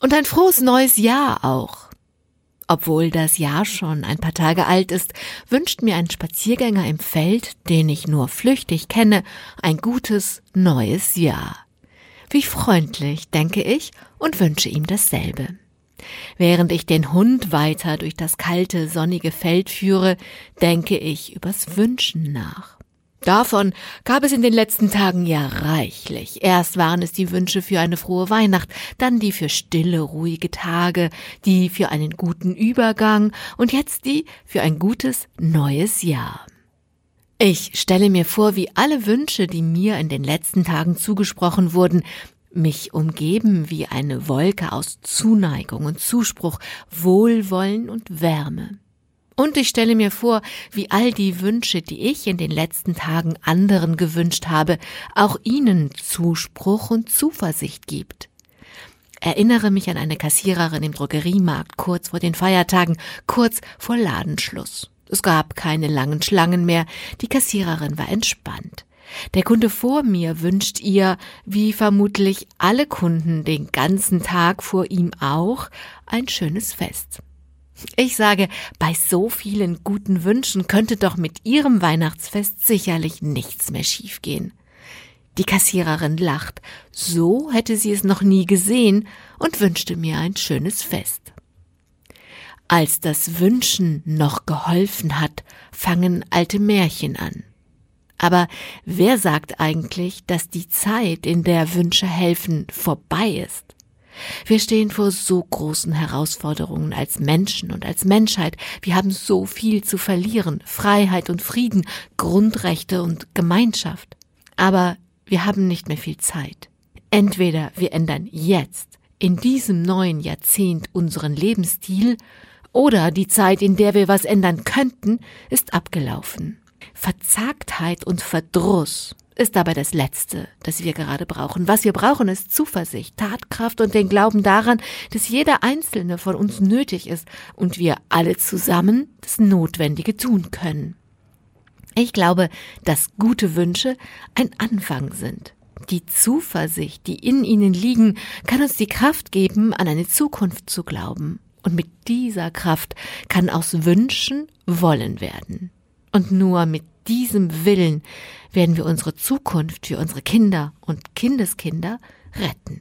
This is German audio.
Und ein frohes neues Jahr auch. Obwohl das Jahr schon ein paar Tage alt ist, wünscht mir ein Spaziergänger im Feld, den ich nur flüchtig kenne, ein gutes neues Jahr. Wie freundlich, denke ich, und wünsche ihm dasselbe. Während ich den Hund weiter durch das kalte, sonnige Feld führe, denke ich übers Wünschen nach. Davon gab es in den letzten Tagen ja reichlich. Erst waren es die Wünsche für eine frohe Weihnacht, dann die für stille, ruhige Tage, die für einen guten Übergang und jetzt die für ein gutes neues Jahr. Ich stelle mir vor, wie alle Wünsche, die mir in den letzten Tagen zugesprochen wurden, mich umgeben wie eine Wolke aus Zuneigung und Zuspruch, Wohlwollen und Wärme. Und ich stelle mir vor, wie all die Wünsche, die ich in den letzten Tagen anderen gewünscht habe, auch ihnen Zuspruch und Zuversicht gibt. Erinnere mich an eine Kassiererin im Drogeriemarkt kurz vor den Feiertagen, kurz vor Ladenschluss. Es gab keine langen Schlangen mehr, die Kassiererin war entspannt. Der Kunde vor mir wünscht ihr, wie vermutlich alle Kunden den ganzen Tag vor ihm auch, ein schönes Fest. Ich sage, bei so vielen guten Wünschen könnte doch mit Ihrem Weihnachtsfest sicherlich nichts mehr schiefgehen. Die Kassiererin lacht, so hätte sie es noch nie gesehen und wünschte mir ein schönes Fest. Als das Wünschen noch geholfen hat, fangen alte Märchen an. Aber wer sagt eigentlich, dass die Zeit, in der Wünsche helfen, vorbei ist? Wir stehen vor so großen Herausforderungen als Menschen und als Menschheit. Wir haben so viel zu verlieren. Freiheit und Frieden, Grundrechte und Gemeinschaft. Aber wir haben nicht mehr viel Zeit. Entweder wir ändern jetzt, in diesem neuen Jahrzehnt, unseren Lebensstil, oder die Zeit, in der wir was ändern könnten, ist abgelaufen. Verzagtheit und Verdruss ist dabei das Letzte, das wir gerade brauchen. Was wir brauchen, ist Zuversicht, Tatkraft und den Glauben daran, dass jeder Einzelne von uns nötig ist und wir alle zusammen das Notwendige tun können. Ich glaube, dass gute Wünsche ein Anfang sind. Die Zuversicht, die in ihnen liegen, kann uns die Kraft geben, an eine Zukunft zu glauben. Und mit dieser Kraft kann aus Wünschen Wollen werden. Und nur mit diesem Willen werden wir unsere Zukunft für unsere Kinder und Kindeskinder retten.